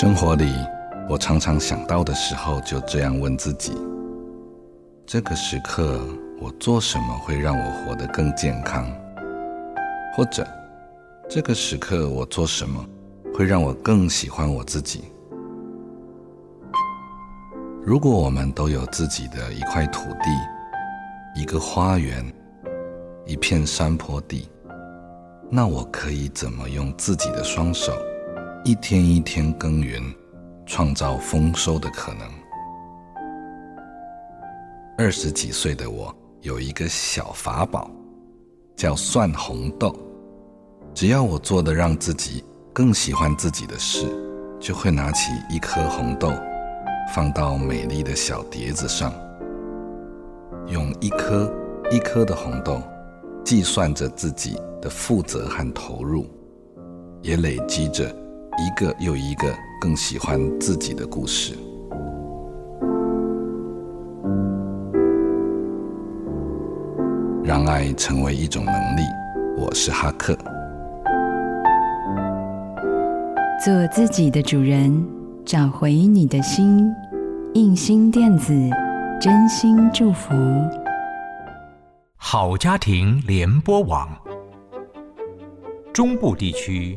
生活里，我常常想到的时候，就这样问自己：这个时刻，我做什么会让我活得更健康？或者，这个时刻我做什么会让我更喜欢我自己？如果我们都有自己的一块土地、一个花园、一片山坡地，那我可以怎么用自己的双手？一天一天耕耘，创造丰收的可能。二十几岁的我有一个小法宝，叫算红豆。只要我做的让自己更喜欢自己的事，就会拿起一颗红豆，放到美丽的小碟子上，用一颗一颗的红豆计算着自己的负责和投入，也累积着。一个又一个更喜欢自己的故事，让爱成为一种能力。我是哈克，做自己的主人，找回你的心。印心电子，真心祝福。好家庭联播网，中部地区。